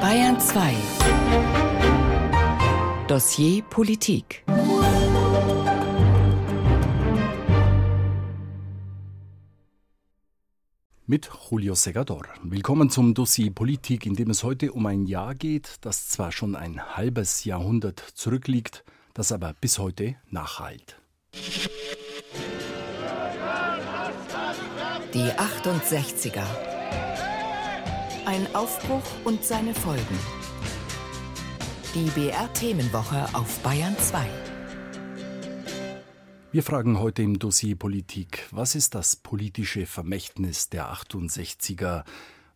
Bayern 2 Dossier Politik mit Julio Segador. Willkommen zum Dossier Politik, in dem es heute um ein Jahr geht, das zwar schon ein halbes Jahrhundert zurückliegt, das aber bis heute nachhalt. Die 68er. Ein Aufbruch und seine Folgen. Die BR-Themenwoche auf Bayern 2. Wir fragen heute im Dossier Politik, was ist das politische Vermächtnis der 68er?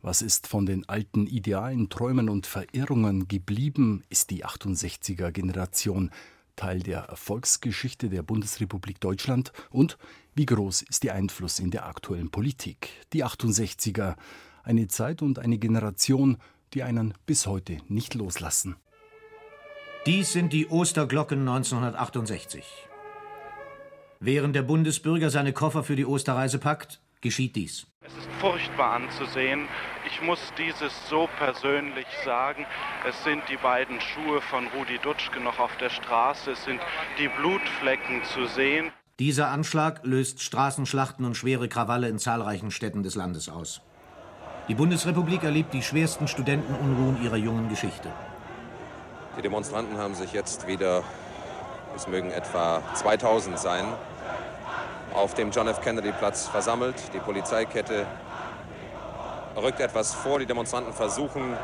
Was ist von den alten Idealen, Träumen und Verirrungen geblieben? Ist die 68er Generation Teil der Erfolgsgeschichte der Bundesrepublik Deutschland? Und wie groß ist ihr Einfluss in der aktuellen Politik? Die 68er, eine Zeit und eine Generation, die einen bis heute nicht loslassen. Dies sind die Osterglocken 1968. Während der Bundesbürger seine Koffer für die Osterreise packt, geschieht dies. Es ist furchtbar anzusehen. Ich muss dieses so persönlich sagen. Es sind die beiden Schuhe von Rudi Dutschke noch auf der Straße. Es sind die Blutflecken zu sehen. Dieser Anschlag löst Straßenschlachten und schwere Krawalle in zahlreichen Städten des Landes aus. Die Bundesrepublik erlebt die schwersten Studentenunruhen ihrer jungen Geschichte. Die Demonstranten haben sich jetzt wieder es mögen etwa 2000 sein, auf dem John F. Kennedy Platz versammelt. Die Polizeikette rückt etwas vor. Die Demonstranten versuchen,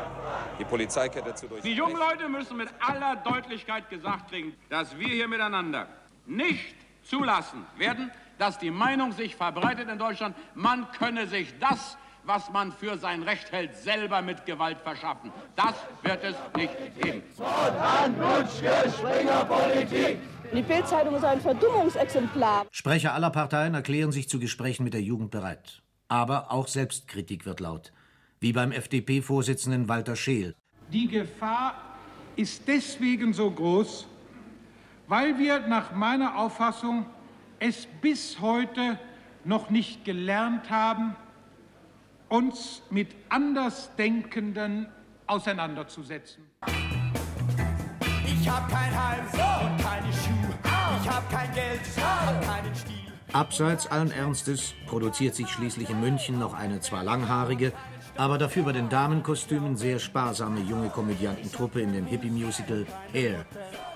die Polizeikette zu durchbrechen. Die jungen Leute müssen mit aller Deutlichkeit gesagt kriegen, dass wir hier miteinander nicht zulassen werden, dass die Meinung sich verbreitet in Deutschland, man könne sich das was man für sein Recht hält, selber mit Gewalt verschaffen. Das wird es nicht geben. Die Bildzeitung ist ein Verdummungsexemplar. Sprecher aller Parteien erklären sich zu Gesprächen mit der Jugend bereit. Aber auch Selbstkritik wird laut. Wie beim FDP-Vorsitzenden Walter Scheel. Die Gefahr ist deswegen so groß, weil wir nach meiner Auffassung es bis heute noch nicht gelernt haben, uns mit Andersdenkenden auseinanderzusetzen. Ich hab kein Heim und keine Schuhe. Ich hab kein Geld und keinen Stil. Abseits allen Ernstes produziert sich schließlich in München noch eine zwar langhaarige, aber dafür bei den Damenkostümen sehr sparsame junge Komödiantentruppe in dem Hippie-Musical Hair,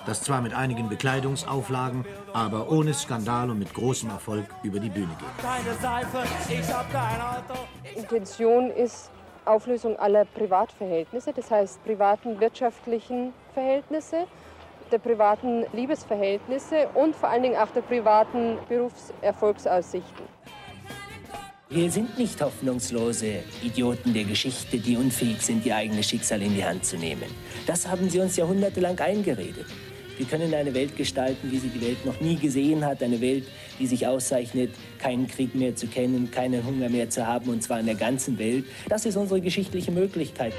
das zwar mit einigen Bekleidungsauflagen, aber ohne Skandal und mit großem Erfolg über die Bühne geht. Keine Seife, ich hab kein Auto. Intention ist Auflösung aller Privatverhältnisse, das heißt privaten wirtschaftlichen Verhältnisse, der privaten Liebesverhältnisse und vor allen Dingen auch der privaten Berufserfolgsaussichten. Wir sind nicht hoffnungslose Idioten der Geschichte, die unfähig sind, ihr eigenes Schicksal in die Hand zu nehmen. Das haben sie uns jahrhundertelang eingeredet. Wir können eine Welt gestalten, wie sie die Welt noch nie gesehen hat. Eine Welt, die sich auszeichnet, keinen Krieg mehr zu kennen, keinen Hunger mehr zu haben, und zwar in der ganzen Welt. Das ist unsere geschichtliche Möglichkeit.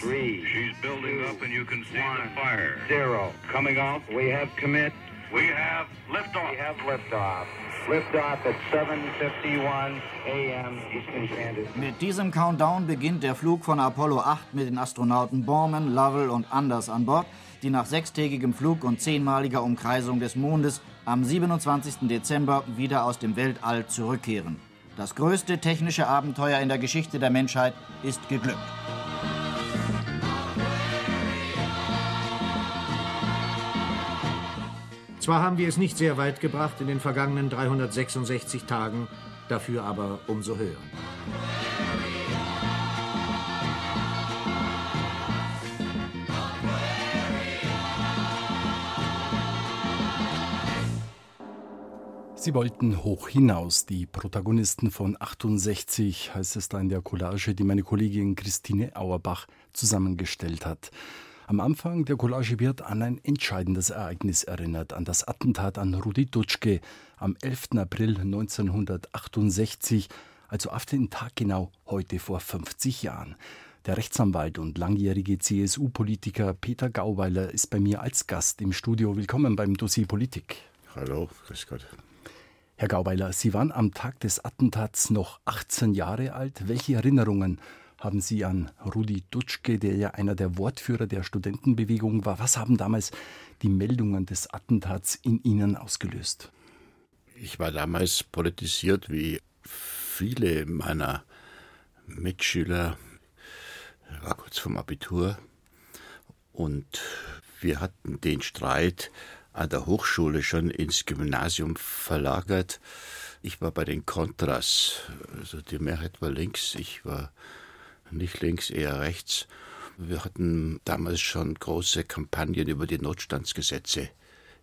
Three. She's building up and you can see the fire. Zero. Coming off. We have commit. We have liftoff. We have liftoff. Liftoff at 7.51 a.m. Eastern Standard. Mit diesem Countdown beginnt der Flug von Apollo 8 mit den Astronauten Borman, Lovell und Anders an Bord, die nach sechstägigem Flug und zehnmaliger Umkreisung des Mondes am 27. Dezember wieder aus dem Weltall zurückkehren. Das größte technische Abenteuer in der Geschichte der Menschheit ist geglückt. Zwar haben wir es nicht sehr weit gebracht in den vergangenen 366 Tagen, dafür aber umso höher. Sie wollten hoch hinaus, die Protagonisten von 68, heißt es da in der Collage, die meine Kollegin Christine Auerbach zusammengestellt hat. Am Anfang der Collage wird an ein entscheidendes Ereignis erinnert, an das Attentat an Rudi Dutschke am 11. April 1968, also auf den Tag genau heute vor 50 Jahren. Der Rechtsanwalt und langjährige CSU-Politiker Peter Gauweiler ist bei mir als Gast im Studio. Willkommen beim Dossier Politik. Hallo, grüß Gott. Herr Gauweiler, Sie waren am Tag des Attentats noch 18 Jahre alt. Welche Erinnerungen haben Sie an Rudi Dutschke, der ja einer der Wortführer der Studentenbewegung war? Was haben damals die Meldungen des Attentats in Ihnen ausgelöst? Ich war damals politisiert wie viele meiner Mitschüler. Ich war kurz vom Abitur und wir hatten den Streit an der Hochschule schon ins Gymnasium verlagert. Ich war bei den Kontras, also die Mehrheit war links, ich war nicht links, eher rechts. Wir hatten damals schon große Kampagnen über die Notstandsgesetze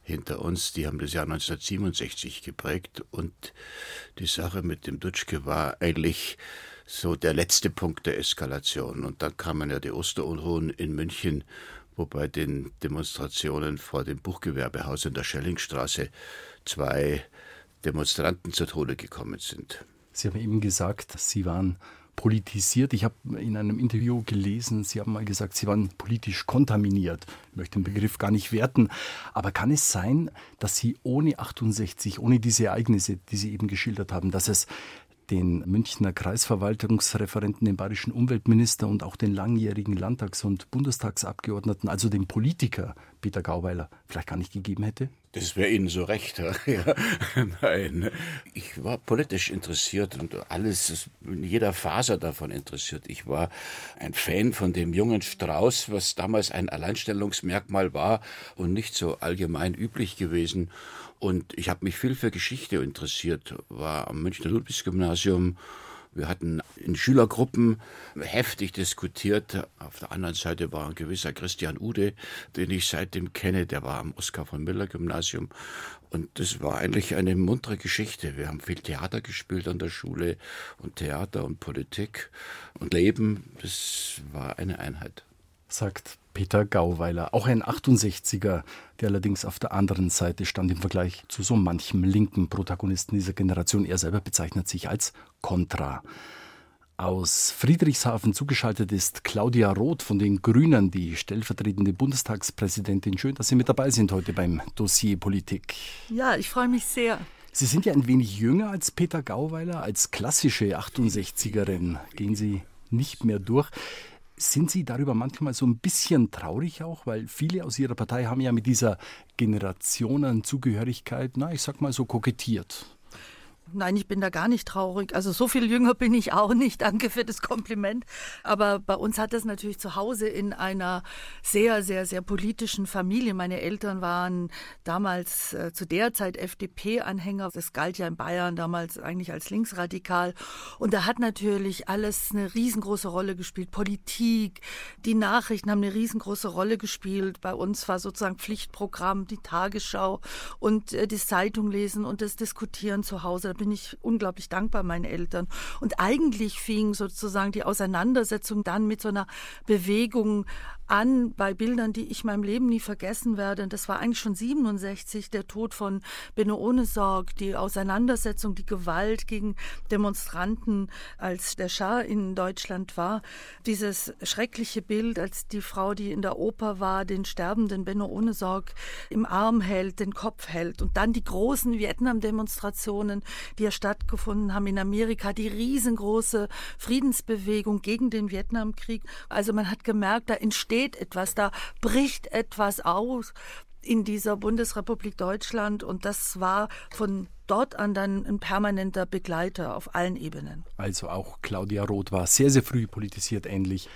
hinter uns. Die haben das Jahr 1967 geprägt und die Sache mit dem Dutschke war eigentlich so der letzte Punkt der Eskalation. Und dann kamen ja die Osterunruhen in München, wo bei den Demonstrationen vor dem Buchgewerbehaus in der Schellingstraße zwei Demonstranten zu Tode gekommen sind. Sie haben eben gesagt, Sie waren politisiert. Ich habe in einem Interview gelesen, Sie haben mal gesagt, Sie waren politisch kontaminiert. Ich möchte den Begriff gar nicht werten. Aber kann es sein, dass Sie ohne 68, ohne diese Ereignisse, die Sie eben geschildert haben, dass es den Münchner Kreisverwaltungsreferenten, den bayerischen Umweltminister und auch den langjährigen Landtags- und Bundestagsabgeordneten, also den Politiker Peter Gauweiler, vielleicht gar nicht gegeben hätte? Das wäre Ihnen so recht. Ja. Nein, ich war politisch interessiert und alles, in jeder Faser davon interessiert. Ich war ein Fan von dem jungen Strauß, was damals ein Alleinstellungsmerkmal war und nicht so allgemein üblich gewesen. Und ich habe mich viel für Geschichte interessiert, war am Münchner Ludwigsgymnasium wir hatten in Schülergruppen heftig diskutiert. Auf der anderen Seite war ein gewisser Christian Ude, den ich seitdem kenne. Der war am Oskar von Miller Gymnasium. Und das war eigentlich eine muntere Geschichte. Wir haben viel Theater gespielt an der Schule und Theater und Politik und Leben. Das war eine Einheit. Sagt Peter Gauweiler, auch ein 68er, der allerdings auf der anderen Seite stand im Vergleich zu so manchem linken Protagonisten dieser Generation. Er selber bezeichnet sich als Contra. Aus Friedrichshafen zugeschaltet ist Claudia Roth von den Grünen, die stellvertretende Bundestagspräsidentin. Schön, dass Sie mit dabei sind heute beim Dossier Politik. Ja, ich freue mich sehr. Sie sind ja ein wenig jünger als Peter Gauweiler, als klassische 68erin gehen Sie nicht mehr durch. Sind Sie darüber manchmal so ein bisschen traurig auch? Weil viele aus Ihrer Partei haben ja mit dieser Generationenzugehörigkeit, na, ich sag mal so kokettiert. Nein, ich bin da gar nicht traurig. Also so viel jünger bin ich auch nicht. Danke für das Kompliment. Aber bei uns hat das natürlich zu Hause in einer sehr, sehr, sehr politischen Familie. Meine Eltern waren damals äh, zu der Zeit FDP-Anhänger. Das galt ja in Bayern damals eigentlich als linksradikal. Und da hat natürlich alles eine riesengroße Rolle gespielt. Politik, die Nachrichten haben eine riesengroße Rolle gespielt. Bei uns war sozusagen Pflichtprogramm die Tagesschau und äh, die Zeitung lesen und das Diskutieren zu Hause bin ich unglaublich dankbar meinen Eltern. Und eigentlich fing sozusagen die Auseinandersetzung dann mit so einer Bewegung an bei Bildern, die ich meinem Leben nie vergessen werde. Das war eigentlich schon 67, der Tod von Benno Ohnesorg, die Auseinandersetzung, die Gewalt gegen Demonstranten, als der Schah in Deutschland war. Dieses schreckliche Bild, als die Frau, die in der Oper war, den sterbenden Benno Ohnesorg im Arm hält, den Kopf hält. Und dann die großen Vietnam-Demonstrationen, die ja stattgefunden haben in Amerika, die riesengroße Friedensbewegung gegen den Vietnamkrieg. Also man hat gemerkt, da entsteht entsteht etwas, da bricht etwas aus in dieser Bundesrepublik Deutschland und das war von dort an dann ein permanenter Begleiter auf allen Ebenen. Also auch Claudia Roth war sehr, sehr früh politisiert, ähnlich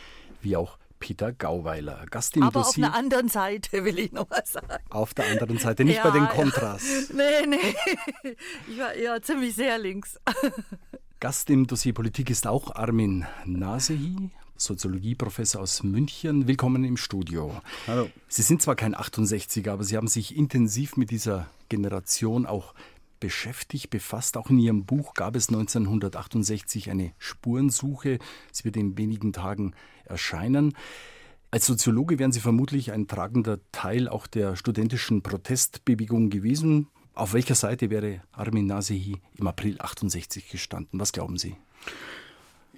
wie auch Peter Gauweiler. Gast im Aber Dossier. auf der anderen Seite will ich noch was sagen. Auf der anderen Seite, nicht ja, bei den Kontras. Ja. Nee, nee. Ich war eher ziemlich sehr links. Gast im Dossier Politik ist auch Armin Nasehi, Soziologieprofessor aus München. Willkommen im Studio. Hallo. Sie sind zwar kein 68er, aber Sie haben sich intensiv mit dieser Generation auch beschäftigt, befasst. Auch in Ihrem Buch gab es 1968 eine Spurensuche. Sie wird in wenigen Tagen erscheinen. Als Soziologe wären Sie vermutlich ein tragender Teil auch der studentischen Protestbewegung gewesen. Auf welcher Seite wäre Armin Nasehi im April 68 gestanden? Was glauben Sie?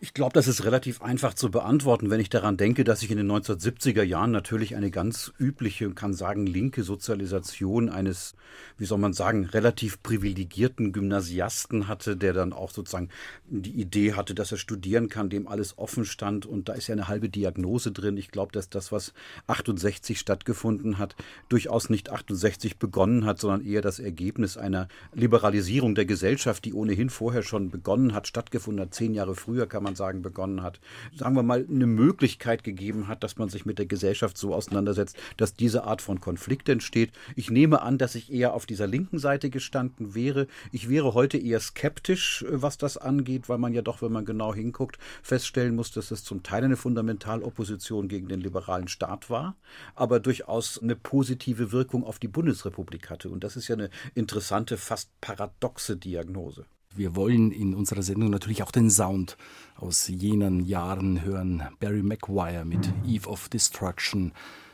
Ich glaube, das ist relativ einfach zu beantworten, wenn ich daran denke, dass ich in den 1970er Jahren natürlich eine ganz übliche, kann sagen, linke Sozialisation eines, wie soll man sagen, relativ privilegierten Gymnasiasten hatte, der dann auch sozusagen die Idee hatte, dass er studieren kann, dem alles offen stand. Und da ist ja eine halbe Diagnose drin. Ich glaube, dass das, was 68 stattgefunden hat, durchaus nicht 68 begonnen hat, sondern eher das Ergebnis einer Liberalisierung der Gesellschaft, die ohnehin vorher schon begonnen hat, stattgefunden hat. Zehn Jahre früher kann man man sagen, begonnen hat, sagen wir mal, eine Möglichkeit gegeben hat, dass man sich mit der Gesellschaft so auseinandersetzt, dass diese Art von Konflikt entsteht. Ich nehme an, dass ich eher auf dieser linken Seite gestanden wäre. Ich wäre heute eher skeptisch, äh, was das angeht, weil man ja doch, wenn man genau hinguckt, feststellen muss, dass es zum Teil eine Fundamentalopposition gegen den liberalen Staat war, aber durchaus eine positive Wirkung auf die Bundesrepublik hatte. Und das ist ja eine interessante, fast paradoxe Diagnose. Wir wollen in unserer Sendung natürlich auch den Sound aus jenen Jahren hören. Barry McGuire mit Eve of Destruction,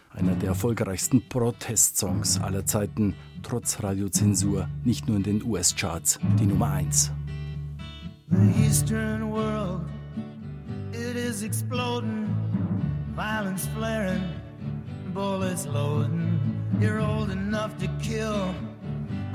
einer der erfolgreichsten Protestsongs aller Zeiten, trotz Radiozensur, nicht nur in den US-Charts, die Nummer 1. The Eastern world, it is exploding, violence flaring, bullets loading. You're old enough to kill.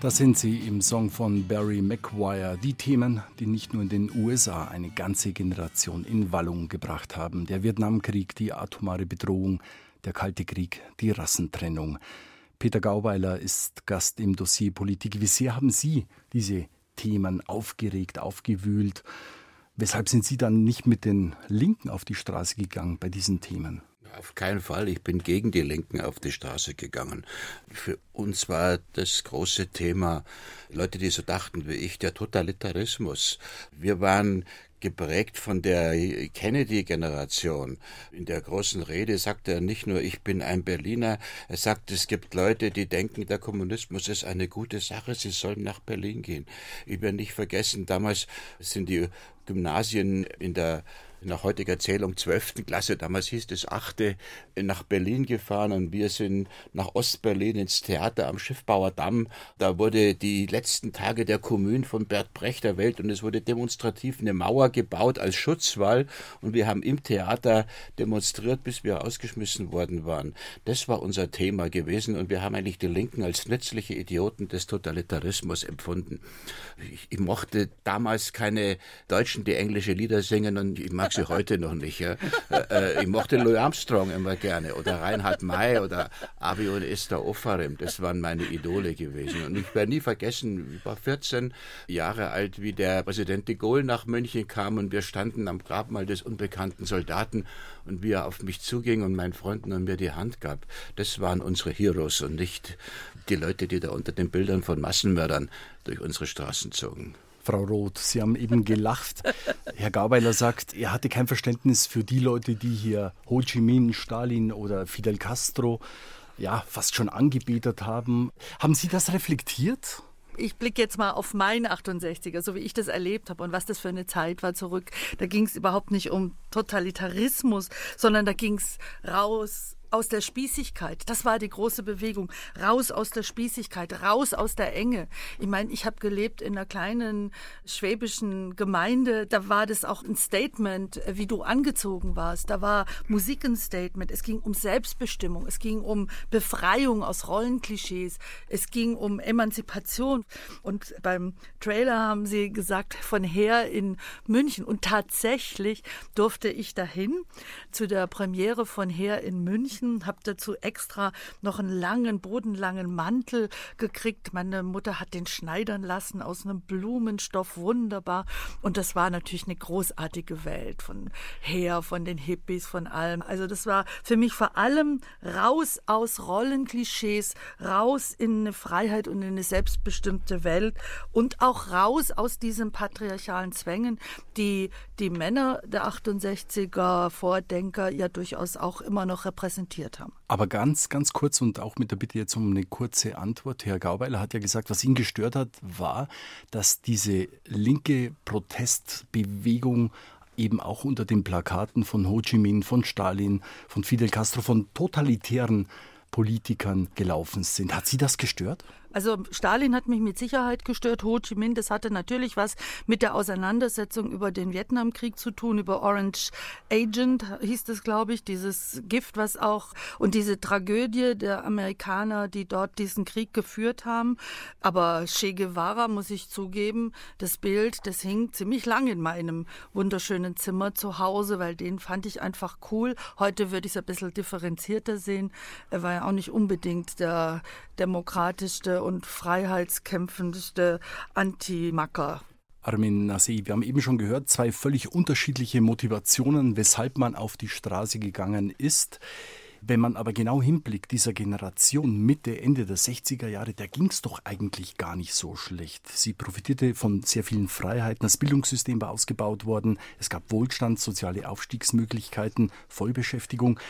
Das sind sie im Song von Barry McGuire. Die Themen, die nicht nur in den USA eine ganze Generation in Wallung gebracht haben. Der Vietnamkrieg, die atomare Bedrohung, der Kalte Krieg, die Rassentrennung. Peter Gauweiler ist Gast im Dossier Politik. Wie sehr haben Sie diese Themen aufgeregt, aufgewühlt? Weshalb sind Sie dann nicht mit den Linken auf die Straße gegangen bei diesen Themen? Auf keinen Fall. Ich bin gegen die Linken auf die Straße gegangen. Für uns war das große Thema, Leute, die so dachten wie ich, der Totalitarismus. Wir waren geprägt von der Kennedy-Generation. In der großen Rede sagt er nicht nur, ich bin ein Berliner, er sagt, es gibt Leute, die denken, der Kommunismus ist eine gute Sache, sie sollen nach Berlin gehen. Ich werde nicht vergessen, damals sind die Gymnasien in der nach heutiger Zählung zwölften Klasse, damals hieß es achte, nach Berlin gefahren und wir sind nach Ostberlin ins Theater am Schiffbauer Damm. Da wurde die letzten Tage der Kommune von Bert Brecht erwählt und es wurde demonstrativ eine Mauer gebaut als Schutzwall und wir haben im Theater demonstriert, bis wir ausgeschmissen worden waren. Das war unser Thema gewesen und wir haben eigentlich die Linken als nützliche Idioten des Totalitarismus empfunden. Ich, ich mochte damals keine Deutschen, die englische Lieder singen und ich mag sie heute noch nicht. Ja. Äh, äh, ich mochte Louis Armstrong immer gerne oder Reinhard May oder Abi und Esther Offarim. Das waren meine Idole gewesen. Und ich werde nie vergessen, ich war 14 Jahre alt, wie der Präsident de Gaulle nach München kam und wir standen am Grabmal des unbekannten Soldaten und wie er auf mich zuging und meinen Freunden und mir die Hand gab. Das waren unsere Heroes und nicht die Leute, die da unter den Bildern von Massenmördern durch unsere Straßen zogen. Frau Roth, Sie haben eben gelacht. Herr Gauweiler sagt, er hatte kein Verständnis für die Leute, die hier Ho Chi Minh, Stalin oder Fidel Castro ja fast schon angebetet haben. Haben Sie das reflektiert? ich blicke jetzt mal auf meinen 68er, so wie ich das erlebt habe und was das für eine Zeit war zurück. Da ging es überhaupt nicht um Totalitarismus, sondern da ging es raus aus der Spießigkeit. Das war die große Bewegung. Raus aus der Spießigkeit, raus aus der Enge. Ich meine, ich habe gelebt in einer kleinen schwäbischen Gemeinde. Da war das auch ein Statement, wie du angezogen warst. Da war Musik ein Statement. Es ging um Selbstbestimmung. Es ging um Befreiung aus Rollenklischees. Es ging um Emanzipation. Und beim Trailer haben sie gesagt, von her in München. Und tatsächlich durfte ich dahin zu der Premiere von her in München München, habe dazu extra noch einen langen, bodenlangen Mantel gekriegt. Meine Mutter hat den schneidern lassen aus einem Blumenstoff, wunderbar. Und das war natürlich eine großartige Welt von her, von den Hippies, von allem. Also das war für mich vor allem raus aus Rollenklischees, raus in eine Freiheit und in eine selbstbestimmte Welt und auch raus aus diesen patriarchalen Zwängen, die die Männer der 68er Vordenker ja durchaus auch immer noch repräsentieren diskutiert haben. Aber ganz, ganz kurz und auch mit der Bitte jetzt um eine kurze Antwort. Herr Gauweiler hat ja gesagt, was ihn gestört hat, war, dass diese linke Protestbewegung eben auch unter den Plakaten von Ho Chi Minh, von Stalin, von Fidel Castro, von totalitären Politikern gelaufen sind. Hat Sie das gestört? Also Stalin hat mich mit Sicherheit gestört, Ho Chi Minh, das hatte natürlich was mit der Auseinandersetzung über den Vietnamkrieg zu tun, über Orange Agent hieß das, glaube ich, dieses Gift, was auch und diese Tragödie der Amerikaner, die dort diesen Krieg geführt haben. Aber Che Guevara, muss ich zugeben, das Bild, das hing ziemlich lang in meinem wunderschönen Zimmer zu Hause, weil den fand ich einfach cool. Heute würde ich es ein bisschen differenzierter sehen. Er war ja auch nicht unbedingt der demokratischste und freiheitskämpfendste Anti-Macker. Armin Nassi, wir haben eben schon gehört, zwei völlig unterschiedliche Motivationen, weshalb man auf die Straße gegangen ist. Wenn man aber genau hinblickt, dieser Generation Mitte, Ende der 60er Jahre, da ging es doch eigentlich gar nicht so schlecht. Sie profitierte von sehr vielen Freiheiten, das Bildungssystem war ausgebaut worden, es gab Wohlstand, soziale Aufstiegsmöglichkeiten, Vollbeschäftigung.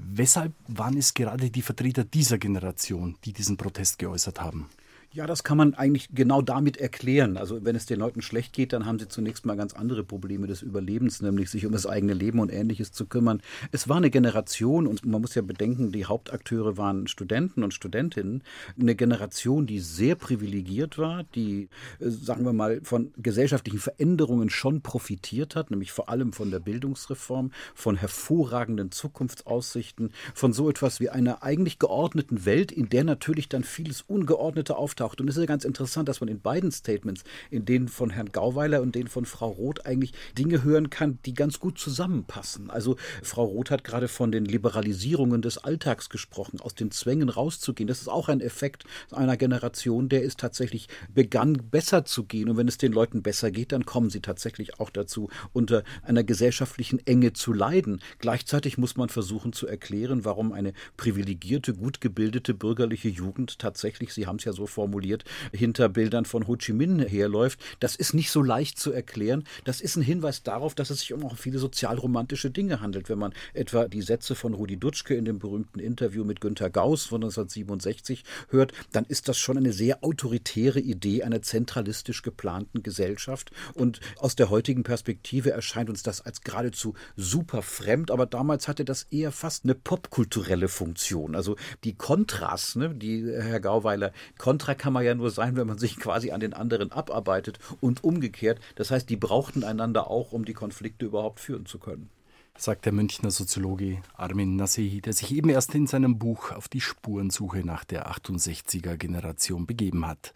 Weshalb waren es gerade die Vertreter dieser Generation, die diesen Protest geäußert haben? Ja, das kann man eigentlich genau damit erklären. Also wenn es den Leuten schlecht geht, dann haben sie zunächst mal ganz andere Probleme des Überlebens, nämlich sich um das eigene Leben und ähnliches zu kümmern. Es war eine Generation, und man muss ja bedenken, die Hauptakteure waren Studenten und Studentinnen, eine Generation, die sehr privilegiert war, die, äh, sagen wir mal, von gesellschaftlichen Veränderungen schon profitiert hat, nämlich vor allem von der Bildungsreform, von hervorragenden Zukunftsaussichten, von so etwas wie einer eigentlich geordneten Welt, in der natürlich dann vieles Ungeordnete auftaucht auftaucht. Und es ist ja ganz interessant, dass man in beiden Statements, in denen von Herrn Gauweiler und denen von Frau Roth, eigentlich Dinge hören kann, die ganz gut zusammenpassen. Also Frau Roth hat gerade von den Liberalisierungen des Alltags gesprochen, aus den Zwängen rauszugehen. Das ist auch ein Effekt einer Generation, der ist tatsächlich begann, besser zu gehen. Und wenn es den Leuten besser geht, dann kommen sie tatsächlich auch dazu, unter einer gesellschaftlichen Enge zu leiden. Gleichzeitig muss man versuchen zu erklären, warum eine privilegierte, gut gebildete bürgerliche Jugend tatsächlich, Sie haben es ja so formuliert, formuliert, hinter Bildern von Ho Chi Minh herläuft. Das ist nicht so leicht zu erklären. Das ist ein Hinweis darauf, dass es sich um auch viele sozialromantische Dinge handelt. Wenn man etwa die Sätze von Rudi Dutschke in dem berühmten Interview mit Günter Gauss von 1967 hört, dann ist das schon eine sehr autoritäre Idee einer zentralistisch geplanten Gesellschaft. Und aus der heutigen Perspektive erscheint uns das als geradezu super fremd. Aber damals hatte das eher fast eine popkulturelle Funktion. Also die Kontras, ne, die Herr Gauweiler, Kontra kann man ja nur sein, wenn man sich quasi an den anderen abarbeitet und umgekehrt. Das heißt, die brauchten einander auch, um die Konflikte überhaupt führen zu können sagt der Münchner Soziologe Armin Nasehi, der sich eben erst in seinem Buch auf die Spurensuche nach der 68er Generation begeben hat.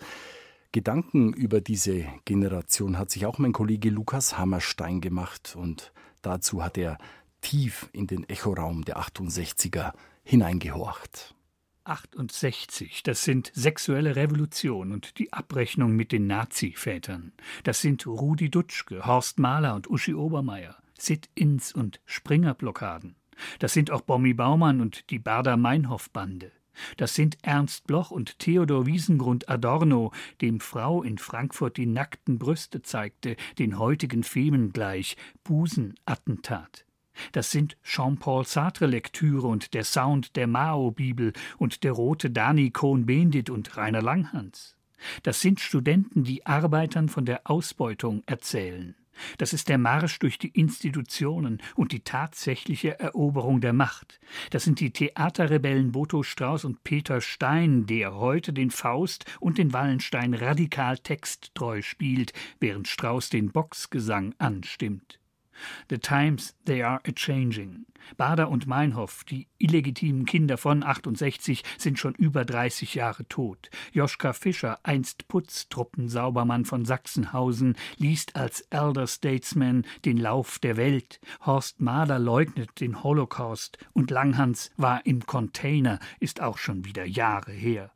Gedanken über diese Generation hat sich auch mein Kollege Lukas Hammerstein gemacht und Dazu hat er tief in den Echoraum der 68er hineingehorcht. 68, das sind sexuelle Revolution und die Abrechnung mit den Nazi-Vätern. Das sind Rudi Dutschke, Horst Mahler und Uschi Obermeier, Sit-ins und Springer-Blockaden. Das sind auch Bommi Baumann und die Bader-Meinhof-Bande. Das sind Ernst Bloch und Theodor Wiesengrund Adorno, dem Frau in Frankfurt die nackten Brüste zeigte, den heutigen Femen gleich, Busenattentat. Das sind Jean-Paul Sartre-Lektüre und der Sound der Mao-Bibel und der rote Dani Cohn-Bendit und Rainer Langhans. Das sind Studenten, die Arbeitern von der Ausbeutung erzählen. Das ist der Marsch durch die Institutionen und die tatsächliche Eroberung der Macht. Das sind die Theaterrebellen Boto Strauß und Peter Stein, der heute den Faust und den Wallenstein radikal texttreu spielt, während Strauß den Boxgesang anstimmt. The times they are a changing. Bader und Meinhof, die illegitimen Kinder von 68, sind schon über 30 Jahre tot. Joschka Fischer, einst Putztruppensaubermann von Sachsenhausen, liest als Elder Statesman den Lauf der Welt. Horst Mahler leugnet den Holocaust und Langhans war im Container, ist auch schon wieder Jahre her.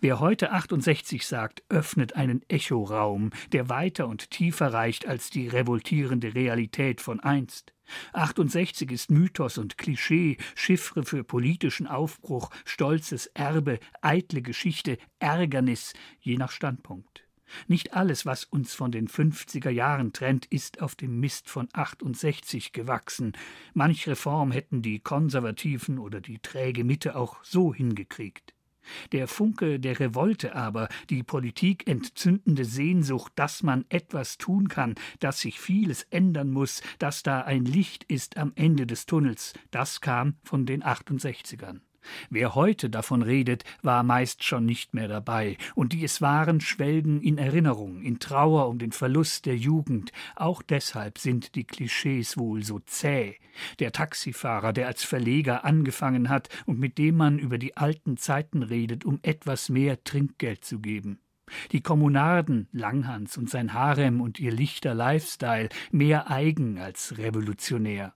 Wer heute 68 sagt, öffnet einen Echoraum, der weiter und tiefer reicht als die revoltierende Realität von einst. 68 ist Mythos und Klischee, Chiffre für politischen Aufbruch, stolzes Erbe, eitle Geschichte, Ärgernis, je nach Standpunkt. Nicht alles, was uns von den 50er Jahren trennt, ist auf dem Mist von 68 gewachsen. Manch Reform hätten die Konservativen oder die träge Mitte auch so hingekriegt. Der Funke der Revolte aber, die Politik entzündende Sehnsucht, dass man etwas tun kann, dass sich vieles ändern muss, dass da ein Licht ist am Ende des Tunnels, das kam von den 68ern. Wer heute davon redet, war meist schon nicht mehr dabei, und die es waren, schwelgen in Erinnerung, in Trauer um den Verlust der Jugend. Auch deshalb sind die Klischees wohl so zäh. Der Taxifahrer, der als Verleger angefangen hat und mit dem man über die alten Zeiten redet, um etwas mehr Trinkgeld zu geben. Die Kommunarden, Langhans und sein Harem und ihr lichter Lifestyle, mehr eigen als revolutionär.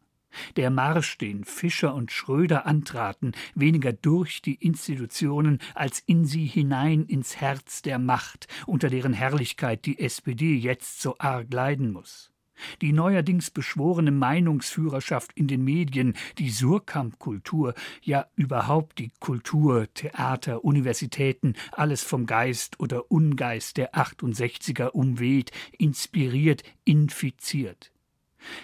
Der Marsch, den Fischer und Schröder antraten, weniger durch die Institutionen als in sie hinein ins Herz der Macht, unter deren Herrlichkeit die SPD jetzt so arg leiden muss. Die neuerdings beschworene Meinungsführerschaft in den Medien, die Surkamp-Kultur, ja überhaupt die Kultur, Theater, Universitäten, alles vom Geist oder Ungeist der 68er umweht, inspiriert, infiziert.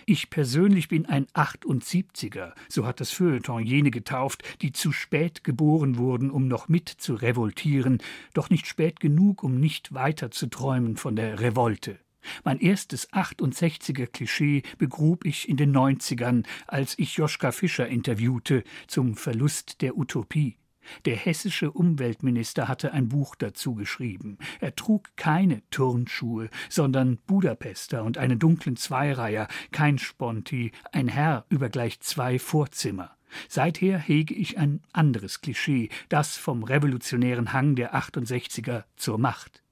Ich persönlich bin ein 78er, so hat das Feuilleton jene getauft, die zu spät geboren wurden, um noch mit zu revoltieren, doch nicht spät genug, um nicht weiter zu träumen von der Revolte. Mein erstes 68er Klischee begrub ich in den 90ern, als ich Joschka Fischer interviewte zum Verlust der Utopie. Der hessische Umweltminister hatte ein Buch dazu geschrieben. Er trug keine Turnschuhe, sondern Budapester und einen dunklen Zweireiher, kein Sponti, ein Herr über gleich zwei Vorzimmer. Seither hege ich ein anderes Klischee, das vom revolutionären Hang der 68er zur Macht.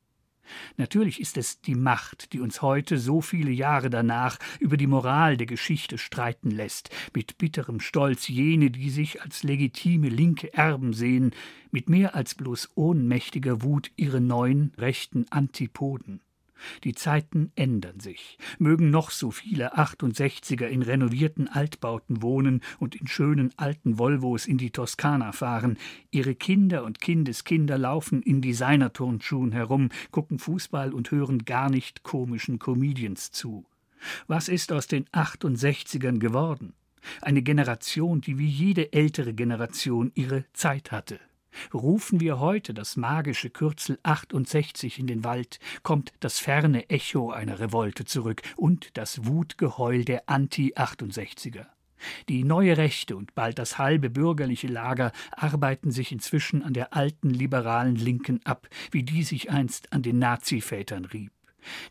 Natürlich ist es die Macht, die uns heute so viele Jahre danach über die Moral der Geschichte streiten lässt, mit bitterem Stolz jene, die sich als legitime linke Erben sehen, mit mehr als bloß ohnmächtiger Wut ihre neuen rechten Antipoden. Die Zeiten ändern sich. Mögen noch so viele 68er in renovierten Altbauten wohnen und in schönen alten Volvos in die Toskana fahren. Ihre Kinder und Kindeskinder laufen in Designerturnschuhen herum, gucken Fußball und hören gar nicht komischen Comedians zu. Was ist aus den 68ern geworden? Eine Generation, die wie jede ältere Generation ihre Zeit hatte. Rufen wir heute das magische Kürzel 68 in den Wald, kommt das ferne Echo einer Revolte zurück und das Wutgeheul der Anti-68er. Die neue Rechte und bald das halbe bürgerliche Lager arbeiten sich inzwischen an der alten liberalen Linken ab, wie die sich einst an den Nazi-Vätern rieb.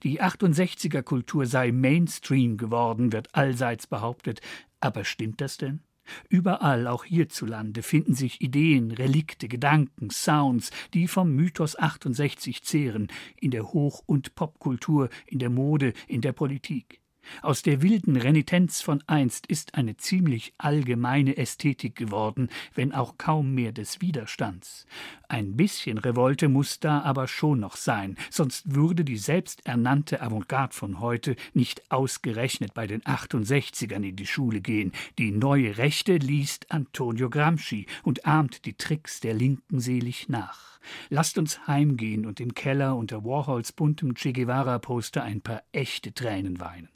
Die 68er Kultur sei Mainstream geworden, wird allseits behauptet. Aber stimmt das denn? Überall, auch hierzulande, finden sich Ideen, Relikte, Gedanken, Sounds, die vom Mythos 68 zehren, in der Hoch- und Popkultur, in der Mode, in der Politik. Aus der wilden Renitenz von einst ist eine ziemlich allgemeine Ästhetik geworden, wenn auch kaum mehr des Widerstands. Ein bisschen Revolte muss da aber schon noch sein, sonst würde die selbsternannte Avantgarde von heute nicht ausgerechnet bei den 68ern in die Schule gehen. Die neue Rechte liest Antonio Gramsci und ahmt die Tricks der Linken selig nach. Lasst uns heimgehen und im Keller unter Warhols buntem Che Guevara-Poster ein paar echte Tränen weinen.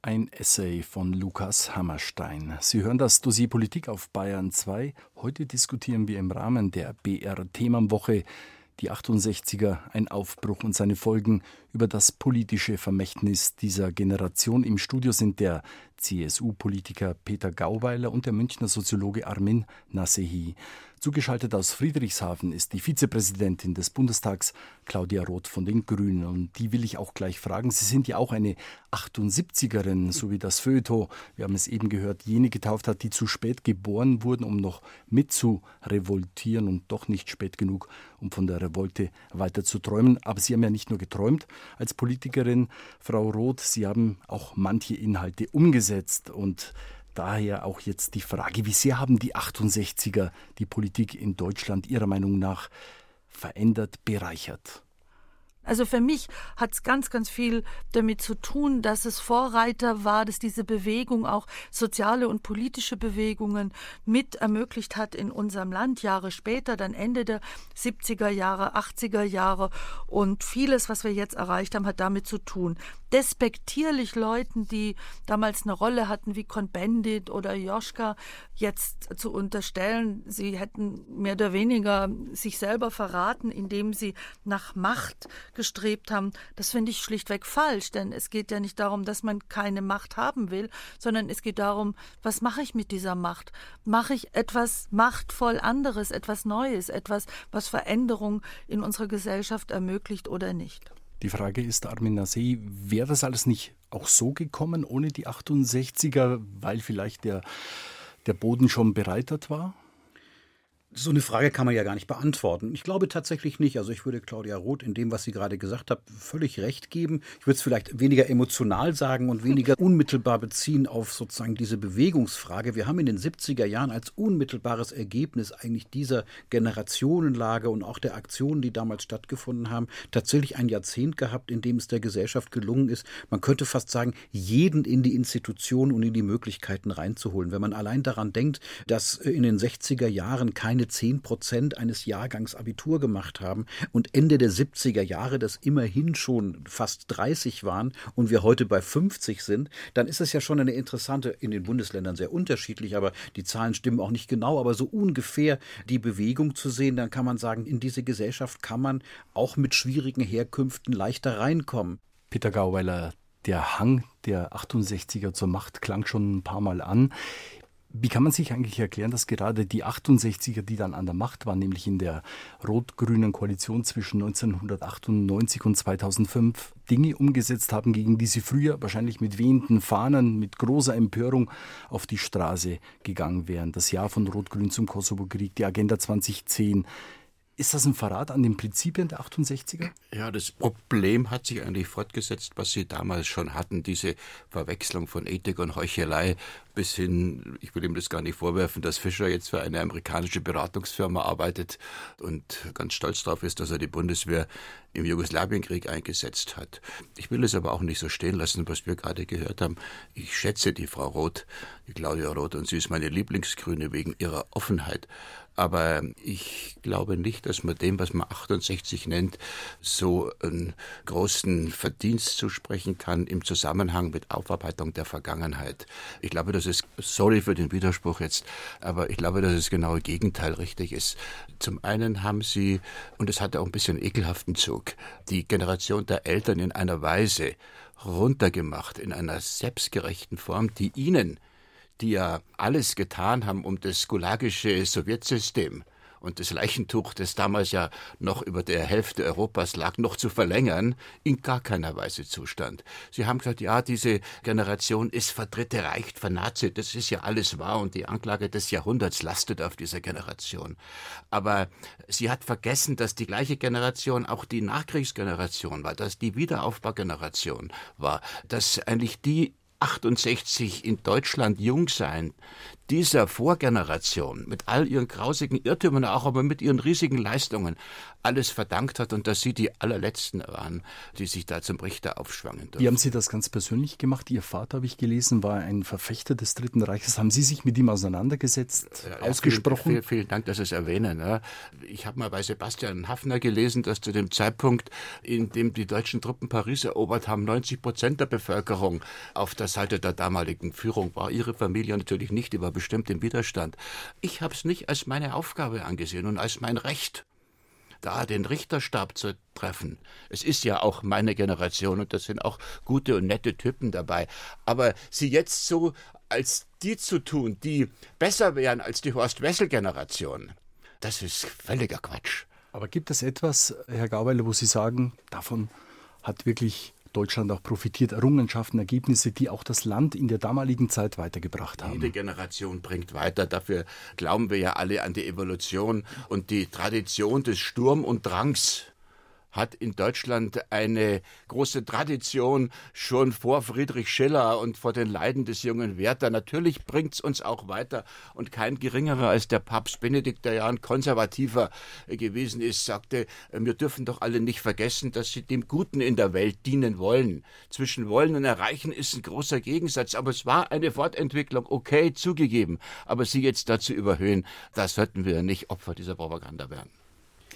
Ein Essay von Lukas Hammerstein. Sie hören das Dossier Politik auf Bayern 2. Heute diskutieren wir im Rahmen der BR-Themenwoche die 68er, ein Aufbruch und seine Folgen über das politische Vermächtnis dieser Generation. Im Studio sind der CSU-Politiker Peter Gauweiler und der Münchner Soziologe Armin Nasehi. Zugeschaltet aus Friedrichshafen ist die Vizepräsidentin des Bundestags, Claudia Roth von den Grünen. Und die will ich auch gleich fragen. Sie sind ja auch eine 78erin, so wie das Feuilleton, wir haben es eben gehört, jene getauft hat, die zu spät geboren wurden, um noch mitzurevoltieren und doch nicht spät genug, um von der Revolte weiter zu träumen. Aber Sie haben ja nicht nur geträumt als Politikerin, Frau Roth, Sie haben auch manche Inhalte umgesetzt und daher auch jetzt die Frage, wie sehr haben die 68er die Politik in Deutschland Ihrer Meinung nach verändert, bereichert? Also für mich hat es ganz, ganz viel damit zu tun, dass es Vorreiter war, dass diese Bewegung auch soziale und politische Bewegungen mit ermöglicht hat in unserem Land. Jahre später, dann Ende der 70er Jahre, 80er Jahre. Und vieles, was wir jetzt erreicht haben, hat damit zu tun. Despektierlich Leuten, die damals eine Rolle hatten wie Cohn-Bendit oder Joschka, jetzt zu unterstellen, sie hätten mehr oder weniger sich selber verraten, indem sie nach Macht gestrebt haben, das finde ich schlichtweg falsch, denn es geht ja nicht darum, dass man keine Macht haben will, sondern es geht darum, was mache ich mit dieser Macht? Mache ich etwas machtvoll anderes, etwas Neues, etwas, was Veränderung in unserer Gesellschaft ermöglicht oder nicht? Die Frage ist, Armin Nasei, wäre das alles nicht auch so gekommen ohne die 68er, weil vielleicht der, der Boden schon bereitet war? So eine Frage kann man ja gar nicht beantworten. Ich glaube tatsächlich nicht. Also ich würde Claudia Roth in dem, was sie gerade gesagt hat, völlig recht geben. Ich würde es vielleicht weniger emotional sagen und weniger unmittelbar beziehen auf sozusagen diese Bewegungsfrage. Wir haben in den 70er Jahren als unmittelbares Ergebnis eigentlich dieser Generationenlage und auch der Aktionen, die damals stattgefunden haben, tatsächlich ein Jahrzehnt gehabt, in dem es der Gesellschaft gelungen ist, man könnte fast sagen, jeden in die Institutionen und in die Möglichkeiten reinzuholen. Wenn man allein daran denkt, dass in den 60er Jahren kein keine 10 Prozent eines Jahrgangs Abitur gemacht haben und Ende der 70er Jahre das immerhin schon fast 30 waren und wir heute bei 50 sind, dann ist es ja schon eine interessante, in den Bundesländern sehr unterschiedlich, aber die Zahlen stimmen auch nicht genau, aber so ungefähr die Bewegung zu sehen, dann kann man sagen, in diese Gesellschaft kann man auch mit schwierigen Herkünften leichter reinkommen. Peter Gauweiler, der Hang der 68er zur Macht klang schon ein paar Mal an. Wie kann man sich eigentlich erklären, dass gerade die 68er, die dann an der Macht waren, nämlich in der rot-grünen Koalition zwischen 1998 und 2005, Dinge umgesetzt haben, gegen die sie früher wahrscheinlich mit wehenden Fahnen, mit großer Empörung auf die Straße gegangen wären? Das Jahr von Rot-Grün zum Kosovo-Krieg, die Agenda 2010, ist das ein Verrat an den Prinzipien der 68er? Ja, das Problem hat sich eigentlich fortgesetzt, was Sie damals schon hatten, diese Verwechslung von Ethik und Heuchelei bis hin, ich will ihm das gar nicht vorwerfen, dass Fischer jetzt für eine amerikanische Beratungsfirma arbeitet und ganz stolz darauf ist, dass er die Bundeswehr im Jugoslawienkrieg eingesetzt hat. Ich will es aber auch nicht so stehen lassen, was wir gerade gehört haben. Ich schätze die Frau Roth, die Claudia Roth, und sie ist meine Lieblingsgrüne wegen ihrer Offenheit. Aber ich glaube nicht, dass man dem, was man 68 nennt, so einen großen Verdienst zusprechen kann im Zusammenhang mit Aufarbeitung der Vergangenheit. Ich glaube, dass es, sorry für den Widerspruch jetzt, aber ich glaube, dass das genaue Gegenteil richtig ist. Zum einen haben sie, und es hatte auch ein bisschen ekelhaften Zug, die Generation der Eltern in einer Weise runtergemacht, in einer selbstgerechten Form, die ihnen die ja alles getan haben, um das gulagische Sowjetsystem und das Leichentuch, das damals ja noch über der Hälfte Europas lag, noch zu verlängern, in gar keiner Weise zustand. Sie haben gesagt, ja, diese Generation ist verdritte, reicht, vernazit, das ist ja alles wahr und die Anklage des Jahrhunderts lastet auf dieser Generation. Aber sie hat vergessen, dass die gleiche Generation auch die Nachkriegsgeneration war, dass die Wiederaufbaugeneration war, dass eigentlich die 68 in Deutschland jung sein, dieser Vorgeneration mit all ihren grausigen Irrtümern, auch aber mit ihren riesigen Leistungen, alles verdankt hat und dass Sie die allerletzten waren, die sich da zum Richter aufschwangen durften. Wie haben Sie das ganz persönlich gemacht? Ihr Vater, habe ich gelesen, war ein Verfechter des Dritten Reiches. Haben Sie sich mit ihm auseinandergesetzt, ja, ausgesprochen? Vielen, vielen, Dank, dass Sie es erwähnen. Ja. Ich habe mal bei Sebastian Hafner gelesen, dass zu dem Zeitpunkt, in dem die deutschen Truppen Paris erobert haben, 90 Prozent der Bevölkerung auf der Seite der damaligen Führung war. Ihre Familie natürlich nicht, war bestimmt im Widerstand. Ich habe es nicht als meine Aufgabe angesehen und als mein Recht da den Richterstab zu treffen. Es ist ja auch meine Generation und das sind auch gute und nette Typen dabei. Aber sie jetzt so als die zu tun, die besser wären als die Horst-Wessel-Generation, das ist völliger Quatsch. Aber gibt es etwas, Herr Gauweiler, wo Sie sagen, davon hat wirklich Deutschland auch profitiert, Errungenschaften, Ergebnisse, die auch das Land in der damaligen Zeit weitergebracht haben. Jede Generation bringt weiter. Dafür glauben wir ja alle an die Evolution und die Tradition des Sturm und Drangs hat in Deutschland eine große Tradition schon vor Friedrich Schiller und vor den Leiden des jungen Werther. Natürlich bringt es uns auch weiter und kein geringerer als der Papst Benedikt, der ja ein konservativer gewesen ist, sagte, wir dürfen doch alle nicht vergessen, dass sie dem Guten in der Welt dienen wollen. Zwischen wollen und erreichen ist ein großer Gegensatz, aber es war eine Fortentwicklung, okay, zugegeben. Aber sie jetzt dazu überhöhen, da sollten wir nicht Opfer dieser Propaganda werden.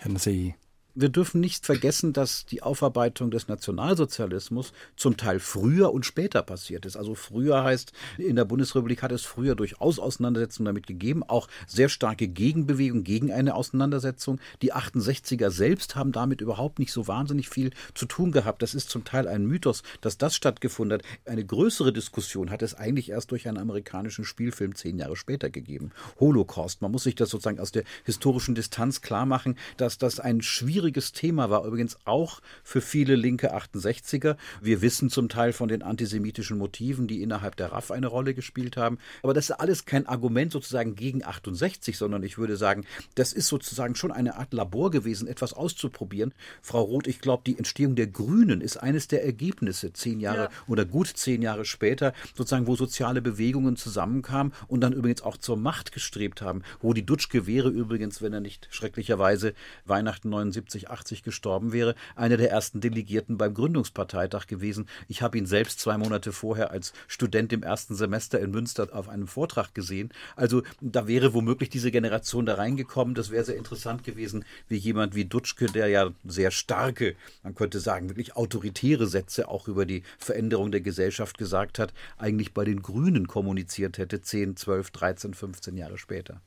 Herrn See. Wir dürfen nicht vergessen, dass die Aufarbeitung des Nationalsozialismus zum Teil früher und später passiert ist. Also früher heißt, in der Bundesrepublik hat es früher durchaus Auseinandersetzungen damit gegeben, auch sehr starke Gegenbewegung gegen eine Auseinandersetzung. Die 68er selbst haben damit überhaupt nicht so wahnsinnig viel zu tun gehabt. Das ist zum Teil ein Mythos, dass das stattgefunden hat. Eine größere Diskussion hat es eigentlich erst durch einen amerikanischen Spielfilm zehn Jahre später gegeben. Holocaust. Man muss sich das sozusagen aus der historischen Distanz klar machen, dass das ein schwieriges schwieriges Thema war, übrigens auch für viele linke 68er. Wir wissen zum Teil von den antisemitischen Motiven, die innerhalb der RAF eine Rolle gespielt haben. Aber das ist alles kein Argument sozusagen gegen 68, sondern ich würde sagen, das ist sozusagen schon eine Art Labor gewesen, etwas auszuprobieren. Frau Roth, ich glaube, die Entstehung der Grünen ist eines der Ergebnisse zehn Jahre ja. oder gut zehn Jahre später, sozusagen, wo soziale Bewegungen zusammenkamen und dann übrigens auch zur Macht gestrebt haben. Wo die Dutschke wäre übrigens, wenn er nicht schrecklicherweise Weihnachten 79 70, 80 gestorben wäre, einer der ersten Delegierten beim Gründungsparteitag gewesen. Ich habe ihn selbst zwei Monate vorher als Student im ersten Semester in Münster auf einem Vortrag gesehen. Also da wäre womöglich diese Generation da reingekommen. Das wäre sehr interessant gewesen, wie jemand wie Dutschke, der ja sehr starke, man könnte sagen, wirklich autoritäre Sätze auch über die Veränderung der Gesellschaft gesagt hat, eigentlich bei den Grünen kommuniziert hätte, 10, 12, 13, 15 Jahre später.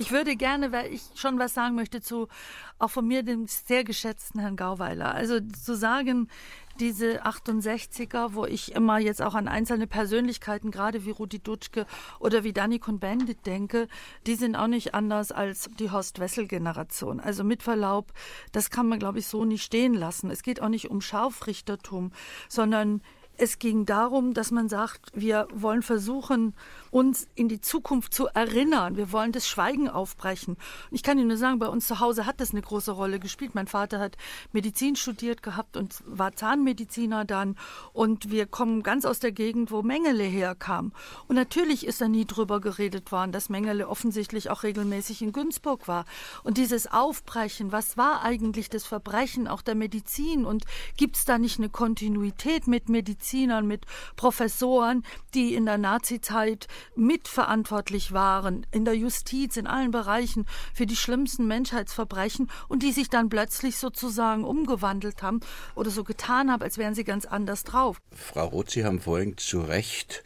Ich würde gerne, weil ich schon was sagen möchte zu auch von mir dem sehr geschätzten Herrn Gauweiler. Also zu sagen, diese 68er, wo ich immer jetzt auch an einzelne Persönlichkeiten, gerade wie Rudi Dutschke oder wie Danny Cohn-Bendit denke, die sind auch nicht anders als die Horst-Wessel-Generation. Also mit Verlaub, das kann man, glaube ich, so nicht stehen lassen. Es geht auch nicht um Scharfrichtertum, sondern es ging darum, dass man sagt, wir wollen versuchen, uns in die Zukunft zu erinnern. Wir wollen das Schweigen aufbrechen. Ich kann Ihnen nur sagen, bei uns zu Hause hat das eine große Rolle gespielt. Mein Vater hat Medizin studiert gehabt und war Zahnmediziner dann. Und wir kommen ganz aus der Gegend, wo Mengele herkam. Und natürlich ist da nie drüber geredet worden, dass Mengele offensichtlich auch regelmäßig in Günzburg war. Und dieses Aufbrechen, was war eigentlich das Verbrechen auch der Medizin? Und gibt es da nicht eine Kontinuität mit Medizinern, mit Professoren, die in der Nazizeit mitverantwortlich waren in der Justiz, in allen Bereichen für die schlimmsten Menschheitsverbrechen und die sich dann plötzlich sozusagen umgewandelt haben oder so getan haben, als wären sie ganz anders drauf. Frau Roth, Sie haben vorhin zu Recht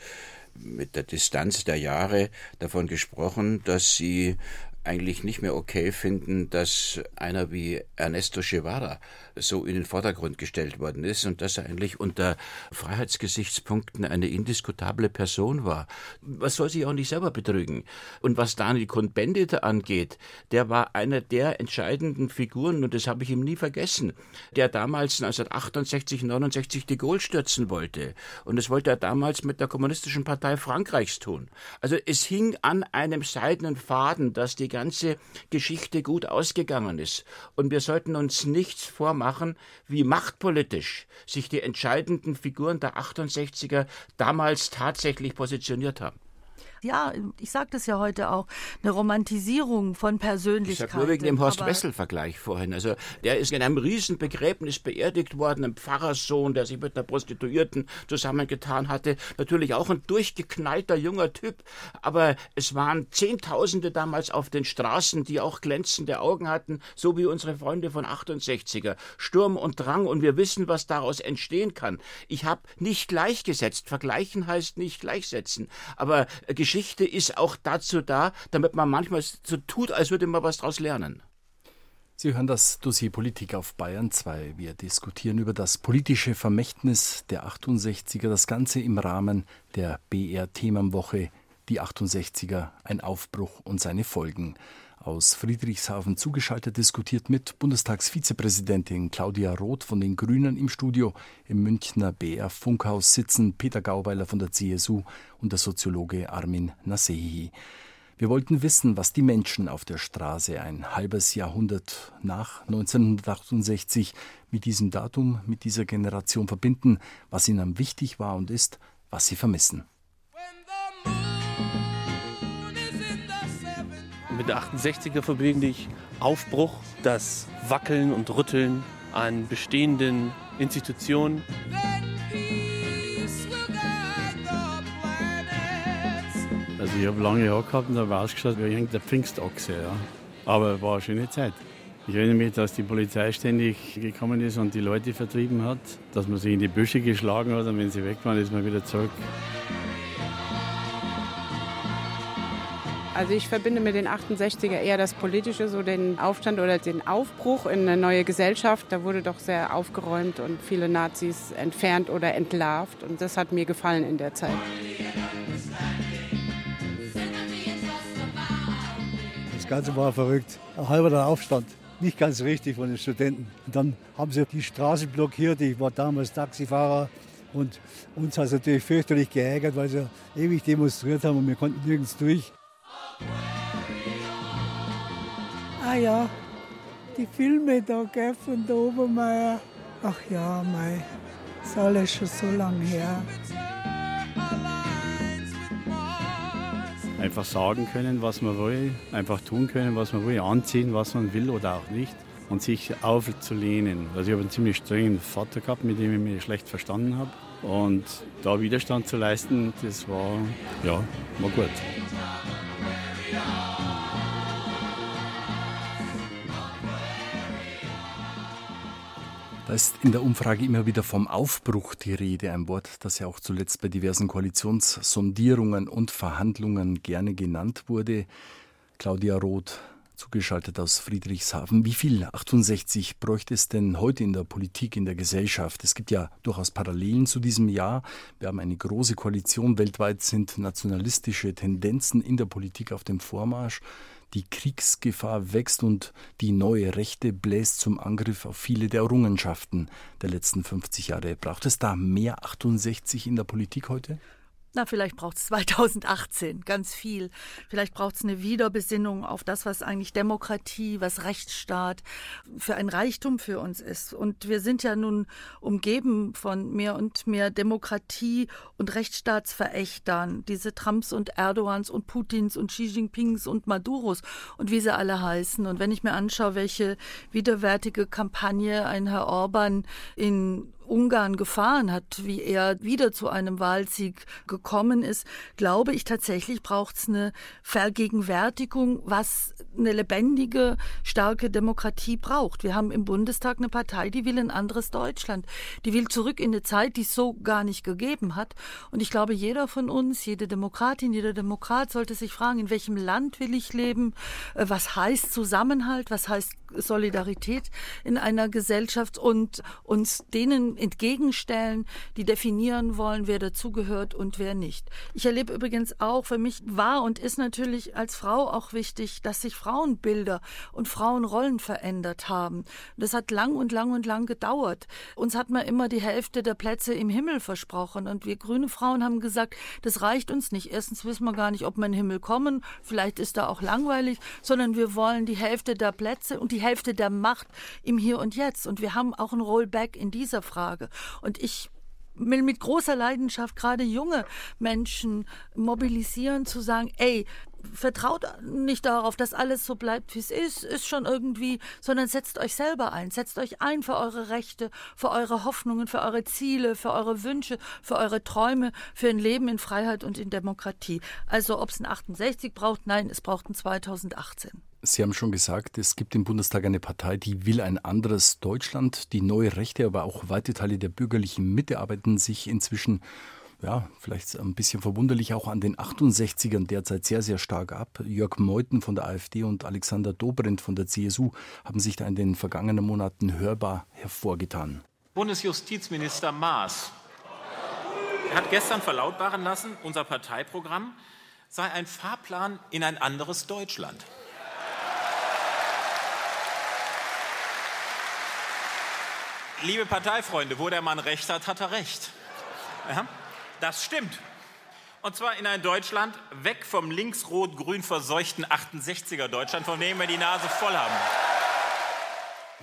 mit der Distanz der Jahre davon gesprochen, dass Sie eigentlich nicht mehr okay finden, dass einer wie Ernesto Guevara so in den Vordergrund gestellt worden ist und dass er eigentlich unter Freiheitsgesichtspunkten eine indiskutable Person war. Was soll sich auch nicht selber betrügen? Und was Daniel Cohn-Bendit angeht, der war einer der entscheidenden Figuren, und das habe ich ihm nie vergessen, der damals 1968, 69 de Gaulle stürzen wollte. Und das wollte er damals mit der Kommunistischen Partei Frankreichs tun. Also es hing an einem seidenen Faden, dass die ganze Geschichte gut ausgegangen ist. Und wir sollten uns nichts vormachen, wie machtpolitisch sich die entscheidenden Figuren der 68er damals tatsächlich positioniert haben ja, ich sage das ja heute auch, eine Romantisierung von Persönlichkeit. Ich sage nur wegen dem Horst Wessel-Vergleich vorhin. Also der ist in einem Riesenbegräbnis beerdigt worden, ein Pfarrerssohn, der sich mit einer Prostituierten zusammengetan hatte. Natürlich auch ein durchgeknallter junger Typ, aber es waren Zehntausende damals auf den Straßen, die auch glänzende Augen hatten, so wie unsere Freunde von 68er. Sturm und Drang und wir wissen, was daraus entstehen kann. Ich habe nicht gleichgesetzt. Vergleichen heißt nicht gleichsetzen. Aber Geschichte Geschichte ist auch dazu da, damit man manchmal so tut, als würde man was daraus lernen. Sie hören das Dossier Politik auf Bayern 2. Wir diskutieren über das politische Vermächtnis der 68er, das Ganze im Rahmen der BR-Themenwoche, die 68er, ein Aufbruch und seine Folgen aus Friedrichshafen zugeschaltet diskutiert mit Bundestagsvizepräsidentin Claudia Roth von den Grünen im Studio. Im Münchner BR Funkhaus sitzen Peter Gauweiler von der CSU und der Soziologe Armin Nasehi. Wir wollten wissen, was die Menschen auf der Straße ein halbes Jahrhundert nach 1968 mit diesem Datum, mit dieser Generation verbinden, was ihnen wichtig war und ist, was sie vermissen. Mit der 68er verbinde ich Aufbruch, das Wackeln und Rütteln an bestehenden Institutionen. Also ich habe lange Haare gehabt und da war ausgeschaut wie irgendein Pfingstochse. Ja. Aber war eine schöne Zeit. Ich erinnere mich, dass die Polizei ständig gekommen ist und die Leute vertrieben hat, dass man sie in die Büsche geschlagen hat und wenn sie weg waren, ist man wieder zurück. Also ich verbinde mit den 68er eher das Politische, so den Aufstand oder den Aufbruch in eine neue Gesellschaft. Da wurde doch sehr aufgeräumt und viele Nazis entfernt oder entlarvt. Und das hat mir gefallen in der Zeit. Das Ganze war verrückt. Ein halber Aufstand. Nicht ganz richtig von den Studenten. Und dann haben sie die Straße blockiert. Ich war damals Taxifahrer. Und uns hat es natürlich fürchterlich geärgert, weil sie ewig demonstriert haben und wir konnten nirgends durch. Ah ja, die Filme da gell, von der Obermeier. Ach ja, mei, ist alles schon so lange her. Einfach sagen können, was man will, einfach tun können, was man will, anziehen, was man will oder auch nicht und sich aufzulehnen. Also ich habe einen ziemlich strengen Vater gehabt, mit dem ich mich schlecht verstanden habe. Und da Widerstand zu leisten, das war, ja, war gut. Da ist in der Umfrage immer wieder vom Aufbruch die Rede, ein Wort, das ja auch zuletzt bei diversen Koalitionssondierungen und Verhandlungen gerne genannt wurde. Claudia Roth, zugeschaltet aus Friedrichshafen. Wie viel 68 bräuchte es denn heute in der Politik, in der Gesellschaft? Es gibt ja durchaus Parallelen zu diesem Jahr. Wir haben eine große Koalition. Weltweit sind nationalistische Tendenzen in der Politik auf dem Vormarsch die Kriegsgefahr wächst und die neue Rechte bläst zum Angriff auf viele der Errungenschaften der letzten 50 Jahre. Braucht es da mehr 68 in der Politik heute? Na, vielleicht braucht es 2018 ganz viel. Vielleicht braucht es eine Wiederbesinnung auf das, was eigentlich Demokratie, was Rechtsstaat für ein Reichtum für uns ist. Und wir sind ja nun umgeben von mehr und mehr Demokratie und Rechtsstaatsverächtern. Diese Trumps und Erdogans und Putins und Xi Jinpings und Maduros und wie sie alle heißen. Und wenn ich mir anschaue, welche widerwärtige Kampagne ein Herr Orban in Ungarn gefahren hat, wie er wieder zu einem Wahlsieg gekommen ist, glaube ich tatsächlich braucht es eine Vergegenwärtigung, was eine lebendige, starke Demokratie braucht. Wir haben im Bundestag eine Partei, die will ein anderes Deutschland. Die will zurück in eine Zeit, die es so gar nicht gegeben hat. Und ich glaube, jeder von uns, jede Demokratin, jeder Demokrat sollte sich fragen, in welchem Land will ich leben? Äh, was heißt Zusammenhalt? Was heißt Solidarität in einer Gesellschaft und uns denen entgegenstellen, die definieren wollen, wer dazugehört und wer nicht. Ich erlebe übrigens auch, für mich war und ist natürlich als Frau auch wichtig, dass sich Frauenbilder und Frauenrollen verändert haben. Das hat lang und lang und lang gedauert. Uns hat man immer die Hälfte der Plätze im Himmel versprochen und wir grüne Frauen haben gesagt, das reicht uns nicht. Erstens wissen wir gar nicht, ob wir in den Himmel kommen, vielleicht ist da auch langweilig, sondern wir wollen die Hälfte der Plätze und die Hälfte der Macht im Hier und Jetzt. Und wir haben auch ein Rollback in dieser Frage. Und ich will mit großer Leidenschaft gerade junge Menschen mobilisieren, zu sagen, ey, vertraut nicht darauf, dass alles so bleibt, wie es ist, ist schon irgendwie, sondern setzt euch selber ein, setzt euch ein für eure Rechte, für eure Hoffnungen, für eure Ziele, für eure Wünsche, für eure Träume, für ein Leben in Freiheit und in Demokratie. Also ob es ein 68 braucht, nein, es braucht ein 2018. Sie haben schon gesagt, es gibt im Bundestag eine Partei, die will ein anderes Deutschland. Die neue Rechte, aber auch weite Teile der bürgerlichen Mitte arbeiten sich inzwischen, ja, vielleicht ein bisschen verwunderlich auch an den 68ern derzeit sehr, sehr stark ab. Jörg Meuthen von der AfD und Alexander Dobrindt von der CSU haben sich da in den vergangenen Monaten hörbar hervorgetan. Bundesjustizminister Maas hat gestern verlautbaren lassen, unser Parteiprogramm sei ein Fahrplan in ein anderes Deutschland. Liebe Parteifreunde, wo der Mann recht hat, hat er recht. Ja, das stimmt. Und zwar in ein Deutschland weg vom links-rot-grün verseuchten 68er Deutschland, von dem wir die Nase voll haben.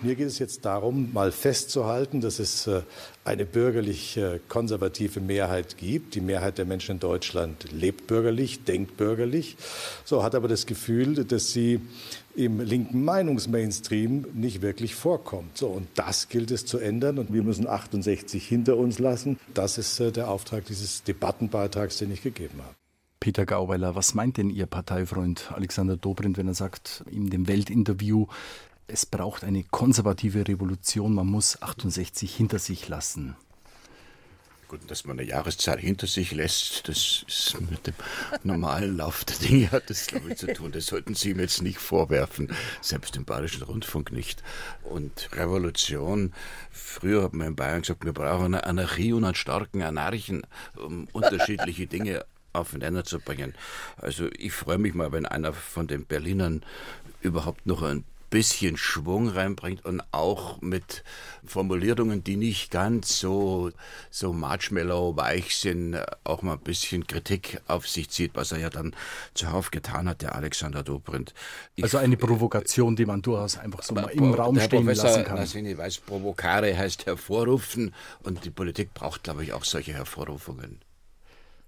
Mir geht es jetzt darum, mal festzuhalten, dass es äh, eine bürgerlich-konservative äh, Mehrheit gibt. Die Mehrheit der Menschen in Deutschland lebt bürgerlich, denkt bürgerlich, so hat aber das Gefühl, dass sie im linken Meinungsmainstream nicht wirklich vorkommt. So, und das gilt es zu ändern und wir müssen 68 hinter uns lassen. Das ist äh, der Auftrag dieses Debattenbeitrags, den ich gegeben habe. Peter Gauweiler, was meint denn Ihr Parteifreund Alexander Dobrindt, wenn er sagt, in dem Weltinterview, es braucht eine konservative Revolution, man muss 68 hinter sich lassen. Gut, dass man eine Jahreszahl hinter sich lässt, das ist mit dem normalen Lauf der Dinge hat das, ich, zu tun. Das sollten Sie ihm jetzt nicht vorwerfen, selbst im Bayerischen Rundfunk nicht. Und Revolution, früher hat man in Bayern gesagt, wir brauchen eine Anarchie und einen starken Anarchen, um unterschiedliche Dinge aufeinander zu bringen. Also ich freue mich mal, wenn einer von den Berlinern überhaupt noch ein bisschen Schwung reinbringt und auch mit Formulierungen, die nicht ganz so, so marshmallow weich sind, auch mal ein bisschen Kritik auf sich zieht, was er ja dann zuhauf getan hat, der Alexander Dobrindt. Ich, also eine Provokation, die man durchaus einfach so mal im Raum stehen Professor lassen kann. Nassini weiß, provokare heißt hervorrufen und die Politik braucht, glaube ich, auch solche Hervorrufungen.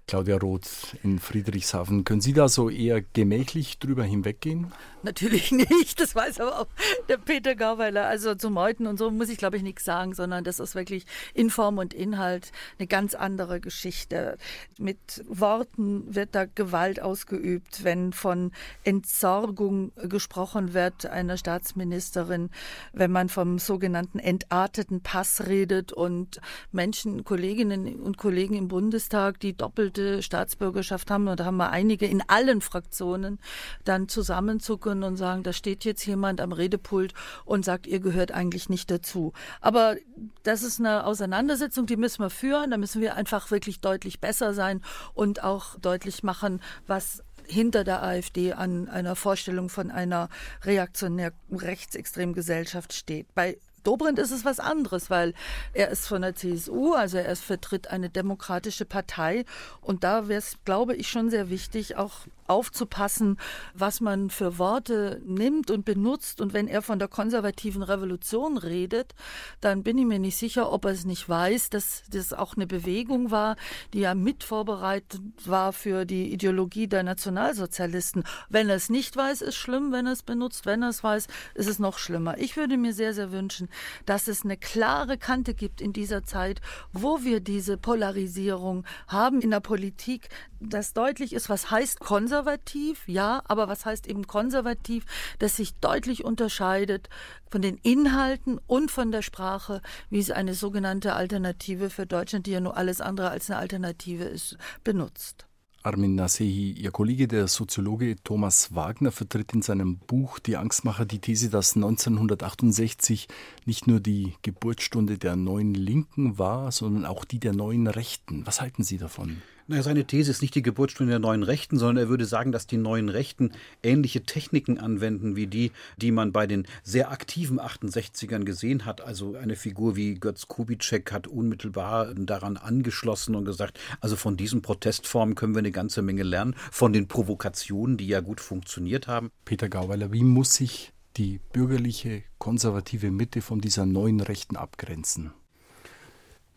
Claudia Roth in Friedrichshafen. Können Sie da so eher gemächlich drüber hinweggehen? Natürlich nicht, das weiß aber auch der Peter Gauweiler. Also zu Meuten und so muss ich, glaube ich, nichts sagen, sondern das ist wirklich in Form und Inhalt eine ganz andere Geschichte. Mit Worten wird da Gewalt ausgeübt, wenn von Entsorgung gesprochen wird einer Staatsministerin, wenn man vom sogenannten entarteten Pass redet und Menschen, Kolleginnen und Kollegen im Bundestag, die doppelt doppelte Staatsbürgerschaft haben, und da haben wir einige in allen Fraktionen, dann zusammenzucken und sagen, da steht jetzt jemand am Redepult und sagt, ihr gehört eigentlich nicht dazu. Aber das ist eine Auseinandersetzung, die müssen wir führen. Da müssen wir einfach wirklich deutlich besser sein und auch deutlich machen, was hinter der AfD an einer Vorstellung von einer reaktionär rechtsextremen Gesellschaft steht. Bei Dobrindt ist es was anderes, weil er ist von der CSU, also er vertritt eine demokratische Partei. Und da wäre es, glaube ich, schon sehr wichtig, auch aufzupassen, was man für Worte nimmt und benutzt. Und wenn er von der konservativen Revolution redet, dann bin ich mir nicht sicher, ob er es nicht weiß, dass das auch eine Bewegung war, die ja mit vorbereitet war für die Ideologie der Nationalsozialisten. Wenn er es nicht weiß, ist schlimm. Wenn er es benutzt, wenn er es weiß, ist es noch schlimmer. Ich würde mir sehr, sehr wünschen, dass es eine klare Kante gibt in dieser Zeit, wo wir diese Polarisierung haben in der Politik, dass deutlich ist, was heißt konservativ, ja, aber was heißt eben konservativ, das sich deutlich unterscheidet von den Inhalten und von der Sprache, wie es eine sogenannte Alternative für Deutschland, die ja nur alles andere als eine Alternative ist, benutzt. Armin Nasehi, Ihr Kollege, der Soziologe Thomas Wagner, vertritt in seinem Buch Die Angstmacher die These, dass 1968 nicht nur die Geburtsstunde der neuen Linken war, sondern auch die der neuen Rechten. Was halten Sie davon? Naja, seine These ist nicht die Geburtsstunde der neuen Rechten, sondern er würde sagen, dass die neuen Rechten ähnliche Techniken anwenden wie die, die man bei den sehr aktiven 68ern gesehen hat. Also eine Figur wie Götz Kubitschek hat unmittelbar daran angeschlossen und gesagt, also von diesen Protestformen können wir eine ganze Menge lernen, von den Provokationen, die ja gut funktioniert haben. Peter Gauweiler, wie muss sich die bürgerliche konservative Mitte von dieser neuen Rechten abgrenzen?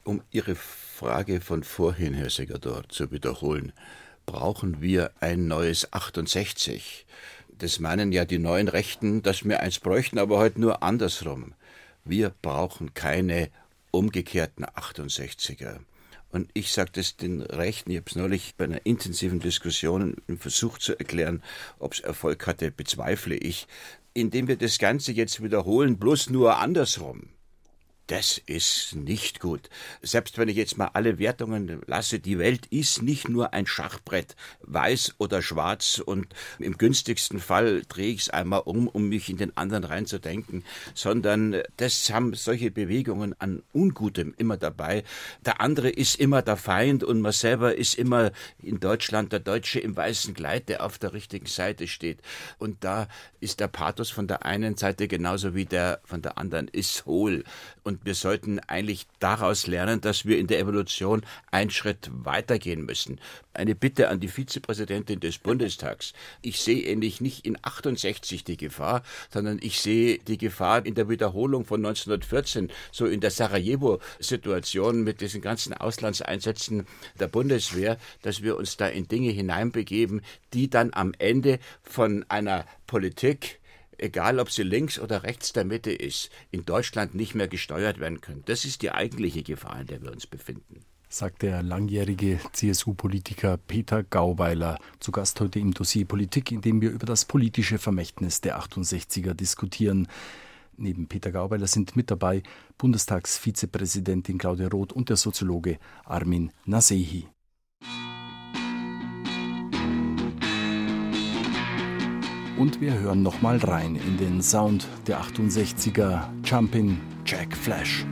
Um Ihre Frage von vorhin, Herr Segador, zu wiederholen, brauchen wir ein neues 68. Das meinen ja die neuen Rechten, dass wir eins bräuchten, aber heute halt nur andersrum. Wir brauchen keine umgekehrten 68er. Und ich sage das den Rechten, ich habe es neulich bei einer intensiven Diskussion im Versuch zu erklären, ob es Erfolg hatte, bezweifle ich, indem wir das Ganze jetzt wiederholen, bloß nur andersrum. Das ist nicht gut. Selbst wenn ich jetzt mal alle Wertungen lasse, die Welt ist nicht nur ein Schachbrett, weiß oder schwarz und im günstigsten Fall drehe ich es einmal um, um mich in den anderen reinzudenken, sondern das haben solche Bewegungen an Ungutem immer dabei. Der andere ist immer der Feind und man selber ist immer in Deutschland der Deutsche im weißen Kleid, der auf der richtigen Seite steht. Und da ist der Pathos von der einen Seite genauso wie der von der anderen ist hohl. Und wir sollten eigentlich daraus lernen, dass wir in der Evolution einen Schritt weitergehen müssen. Eine Bitte an die Vizepräsidentin des Bundestags. Ich sehe ähnlich nicht in 68 die Gefahr, sondern ich sehe die Gefahr in der Wiederholung von 1914, so in der Sarajevo-Situation mit diesen ganzen Auslandseinsätzen der Bundeswehr, dass wir uns da in Dinge hineinbegeben, die dann am Ende von einer Politik egal ob sie links oder rechts der Mitte ist, in Deutschland nicht mehr gesteuert werden können. Das ist die eigentliche Gefahr, in der wir uns befinden. Sagt der langjährige CSU-Politiker Peter Gauweiler, zu Gast heute im Dossier Politik, in dem wir über das politische Vermächtnis der 68er diskutieren. Neben Peter Gauweiler sind mit dabei Bundestagsvizepräsidentin Claudia Roth und der Soziologe Armin Nasehi. Und wir hören nochmal rein in den Sound der 68er Jumpin' Jack Flash.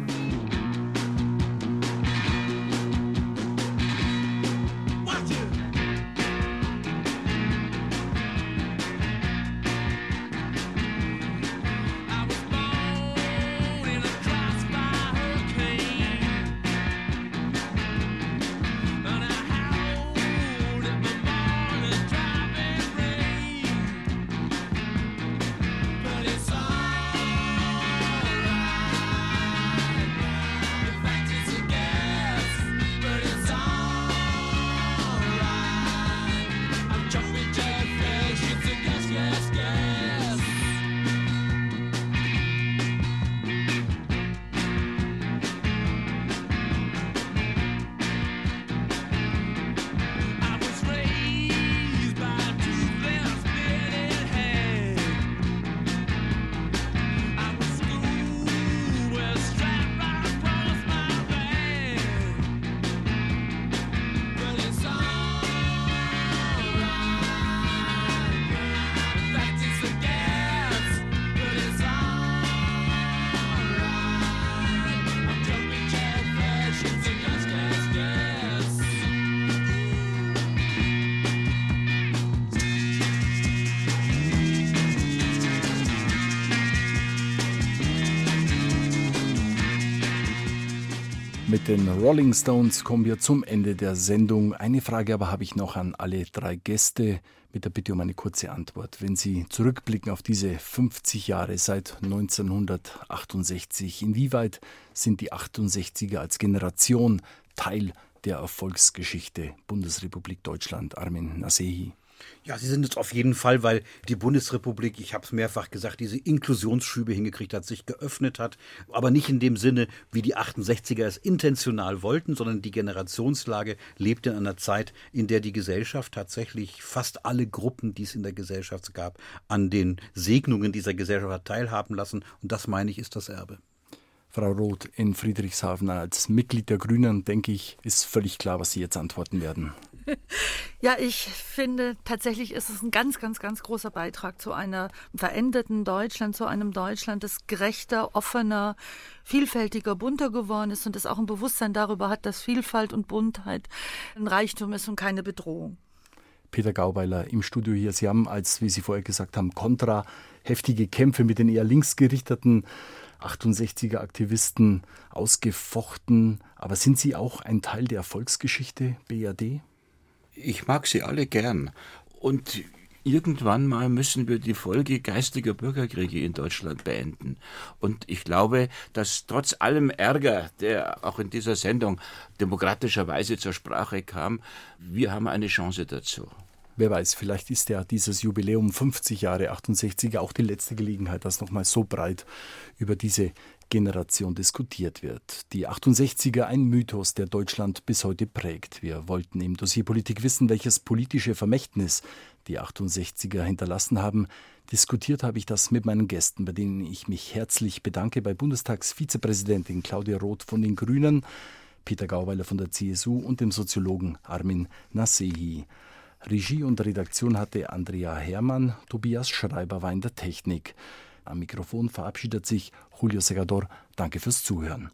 Mit den Rolling Stones kommen wir zum Ende der Sendung. Eine Frage aber habe ich noch an alle drei Gäste mit der Bitte um eine kurze Antwort. Wenn Sie zurückblicken auf diese 50 Jahre seit 1968, inwieweit sind die 68er als Generation Teil der Erfolgsgeschichte Bundesrepublik Deutschland? Armin Nasehi. Ja, sie sind es auf jeden Fall, weil die Bundesrepublik, ich habe es mehrfach gesagt, diese Inklusionsschübe hingekriegt hat, sich geöffnet hat, aber nicht in dem Sinne, wie die 68er es intentional wollten, sondern die Generationslage lebt in einer Zeit, in der die Gesellschaft tatsächlich fast alle Gruppen, die es in der Gesellschaft gab, an den Segnungen dieser Gesellschaft hat teilhaben lassen. Und das meine ich, ist das Erbe. Frau Roth in Friedrichshafen als Mitglied der Grünen, denke ich, ist völlig klar, was Sie jetzt antworten werden. Ja, ich finde tatsächlich ist es ein ganz, ganz, ganz großer Beitrag zu einer veränderten Deutschland, zu einem Deutschland, das gerechter, offener, vielfältiger, bunter geworden ist und das auch ein Bewusstsein darüber hat, dass Vielfalt und Buntheit ein Reichtum ist und keine Bedrohung. Peter Gauweiler im Studio hier. Sie haben, als, wie Sie vorher gesagt haben, kontra heftige Kämpfe mit den eher linksgerichteten 68er Aktivisten ausgefochten. Aber sind Sie auch ein Teil der Erfolgsgeschichte BRD? Ich mag sie alle gern. Und irgendwann mal müssen wir die Folge geistiger Bürgerkriege in Deutschland beenden. Und ich glaube, dass trotz allem Ärger, der auch in dieser Sendung demokratischerweise zur Sprache kam, wir haben eine Chance dazu. Wer weiß, vielleicht ist ja dieses Jubiläum 50 Jahre 68 auch die letzte Gelegenheit, dass nochmal so breit über diese Generation diskutiert wird. Die 68er ein Mythos, der Deutschland bis heute prägt. Wir wollten im Dossier Politik wissen, welches politische Vermächtnis die 68er hinterlassen haben. Diskutiert habe ich das mit meinen Gästen, bei denen ich mich herzlich bedanke, bei Bundestagsvizepräsidentin Claudia Roth von den Grünen, Peter Gauweiler von der CSU und dem Soziologen Armin Nasehi. Regie und Redaktion hatte Andrea Hermann, Tobias Schreiber war in der Technik. Am Mikrofon verabschiedet sich Julio Segador. Danke fürs Zuhören.